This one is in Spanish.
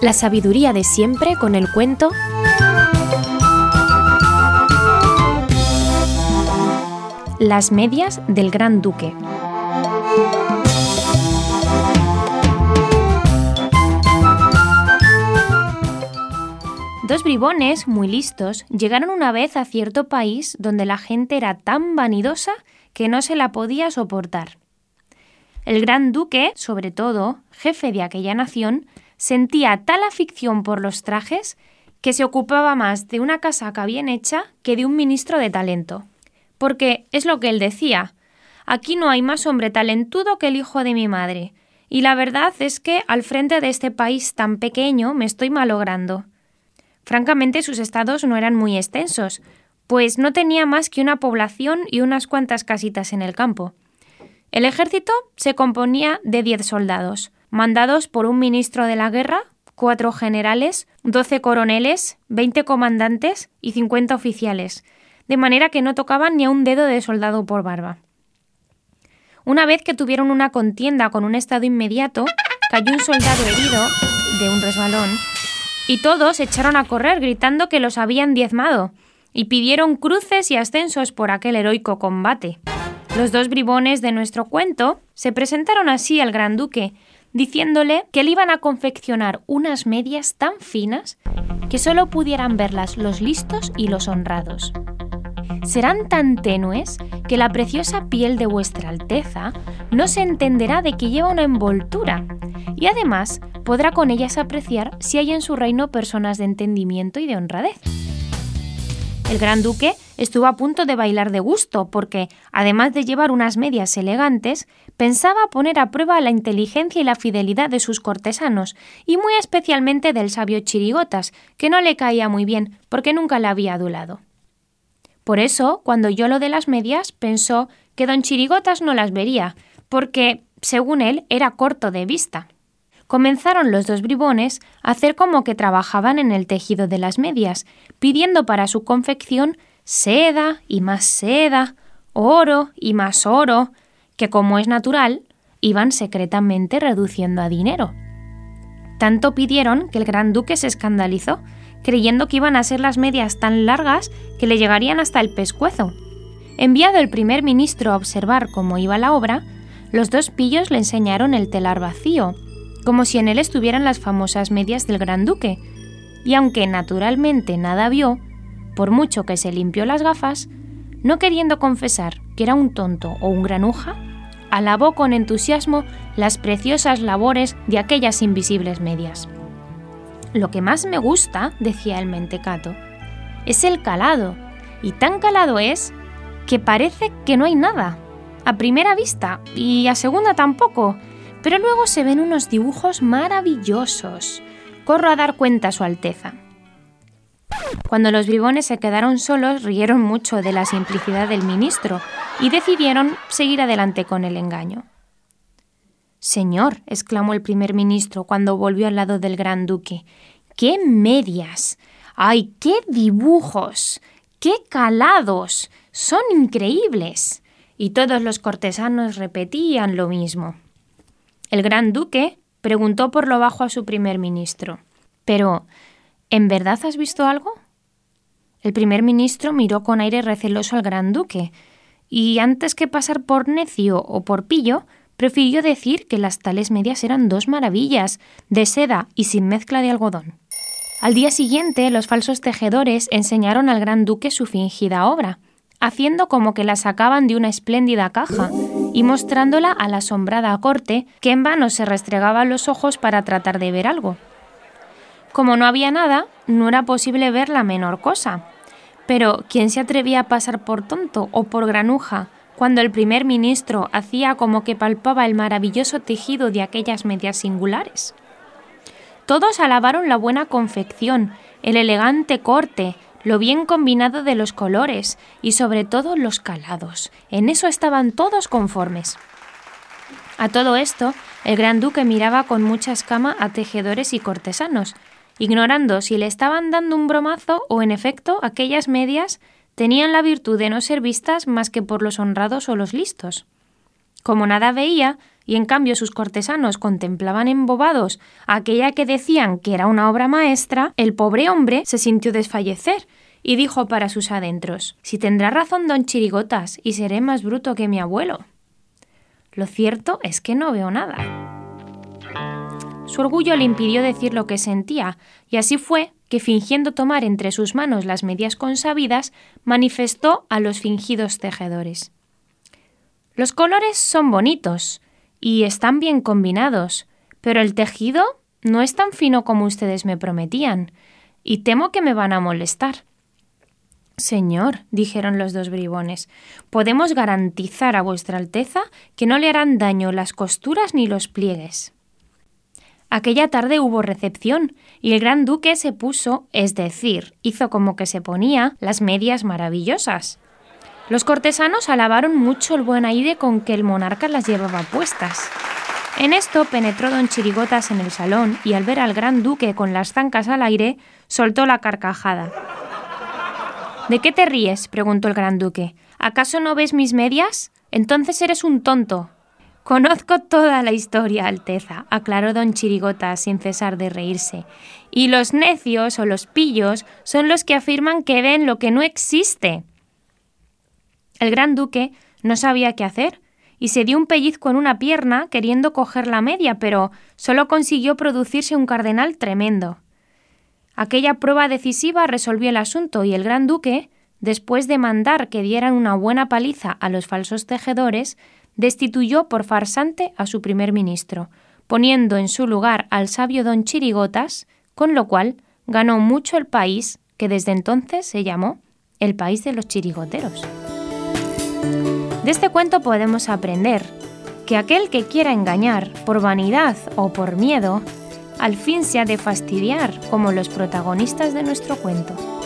La sabiduría de siempre con el cuento Las medias del Gran Duque. Dos bribones muy listos llegaron una vez a cierto país donde la gente era tan vanidosa que no se la podía soportar. El gran duque, sobre todo, jefe de aquella nación, sentía tal afición por los trajes que se ocupaba más de una casaca bien hecha que de un ministro de talento. Porque es lo que él decía, aquí no hay más hombre talentudo que el hijo de mi madre, y la verdad es que al frente de este país tan pequeño me estoy malogrando. Francamente sus estados no eran muy extensos, pues no tenía más que una población y unas cuantas casitas en el campo. El ejército se componía de diez soldados, mandados por un ministro de la guerra, cuatro generales, doce coroneles, veinte comandantes y cincuenta oficiales, de manera que no tocaban ni a un dedo de soldado por barba. Una vez que tuvieron una contienda con un estado inmediato, cayó un soldado herido de un resbalón y todos echaron a correr gritando que los habían diezmado y pidieron cruces y ascensos por aquel heroico combate. Los dos bribones de nuestro cuento se presentaron así al gran duque, diciéndole que le iban a confeccionar unas medias tan finas que solo pudieran verlas los listos y los honrados. Serán tan tenues que la preciosa piel de vuestra Alteza no se entenderá de que lleva una envoltura, y además podrá con ellas apreciar si hay en su reino personas de entendimiento y de honradez. El gran duque estuvo a punto de bailar de gusto porque, además de llevar unas medias elegantes, pensaba poner a prueba la inteligencia y la fidelidad de sus cortesanos, y muy especialmente del sabio Chirigotas, que no le caía muy bien porque nunca le había adulado. Por eso, cuando oyó lo de las medias, pensó que don Chirigotas no las vería, porque, según él, era corto de vista comenzaron los dos bribones a hacer como que trabajaban en el tejido de las medias, pidiendo para su confección seda y más seda, oro y más oro, que como es natural, iban secretamente reduciendo a dinero. Tanto pidieron que el gran duque se escandalizó, creyendo que iban a ser las medias tan largas que le llegarían hasta el pescuezo. Enviado el primer ministro a observar cómo iba la obra, los dos pillos le enseñaron el telar vacío, como si en él estuvieran las famosas medias del gran duque, y aunque naturalmente nada vio, por mucho que se limpió las gafas, no queriendo confesar que era un tonto o un granuja, alabó con entusiasmo las preciosas labores de aquellas invisibles medias. Lo que más me gusta, decía el mentecato, es el calado, y tan calado es que parece que no hay nada, a primera vista, y a segunda tampoco, pero luego se ven unos dibujos maravillosos. Corro a dar cuenta a Su Alteza. Cuando los bribones se quedaron solos, rieron mucho de la simplicidad del ministro y decidieron seguir adelante con el engaño. Señor, exclamó el primer ministro cuando volvió al lado del gran duque, ¡qué medias! ¡Ay, qué dibujos! ¡Qué calados! Son increíbles. Y todos los cortesanos repetían lo mismo. El gran duque preguntó por lo bajo a su primer ministro. Pero, ¿en verdad has visto algo? El primer ministro miró con aire receloso al gran duque, y antes que pasar por necio o por pillo, prefirió decir que las tales medias eran dos maravillas, de seda y sin mezcla de algodón. Al día siguiente, los falsos tejedores enseñaron al gran duque su fingida obra, haciendo como que la sacaban de una espléndida caja, y mostrándola a la asombrada corte, que en vano se restregaba los ojos para tratar de ver algo. Como no había nada, no era posible ver la menor cosa. Pero, ¿quién se atrevía a pasar por tonto o por granuja cuando el primer ministro hacía como que palpaba el maravilloso tejido de aquellas medias singulares? Todos alabaron la buena confección, el elegante corte, lo bien combinado de los colores y sobre todo los calados. En eso estaban todos conformes. A todo esto, el gran duque miraba con mucha escama a tejedores y cortesanos, ignorando si le estaban dando un bromazo o en efecto aquellas medias tenían la virtud de no ser vistas más que por los honrados o los listos. Como nada veía, y en cambio sus cortesanos contemplaban embobados aquella que decían que era una obra maestra, el pobre hombre se sintió desfallecer y dijo para sus adentros Si tendrá razón don Chirigotas y seré más bruto que mi abuelo. Lo cierto es que no veo nada. Su orgullo le impidió decir lo que sentía, y así fue que, fingiendo tomar entre sus manos las medias consabidas, manifestó a los fingidos tejedores. Los colores son bonitos y están bien combinados, pero el tejido no es tan fino como ustedes me prometían, y temo que me van a molestar. Señor, dijeron los dos bribones, podemos garantizar a vuestra Alteza que no le harán daño las costuras ni los pliegues. Aquella tarde hubo recepción y el gran duque se puso, es decir, hizo como que se ponía las medias maravillosas. Los cortesanos alabaron mucho el buen aire con que el monarca las llevaba puestas. En esto penetró don Chirigotas en el salón y al ver al gran duque con las zancas al aire, soltó la carcajada. ¿De qué te ríes? preguntó el gran duque. ¿Acaso no ves mis medias? Entonces eres un tonto. Conozco toda la historia, Alteza, aclaró don Chirigotas sin cesar de reírse. Y los necios o los pillos son los que afirman que ven lo que no existe. El gran duque no sabía qué hacer y se dio un pellizco en una pierna queriendo coger la media, pero solo consiguió producirse un cardenal tremendo. Aquella prueba decisiva resolvió el asunto y el gran duque, después de mandar que dieran una buena paliza a los falsos tejedores, destituyó por farsante a su primer ministro, poniendo en su lugar al sabio don Chirigotas, con lo cual ganó mucho el país que desde entonces se llamó el país de los chirigoteros. De este cuento podemos aprender que aquel que quiera engañar por vanidad o por miedo, al fin se ha de fastidiar como los protagonistas de nuestro cuento.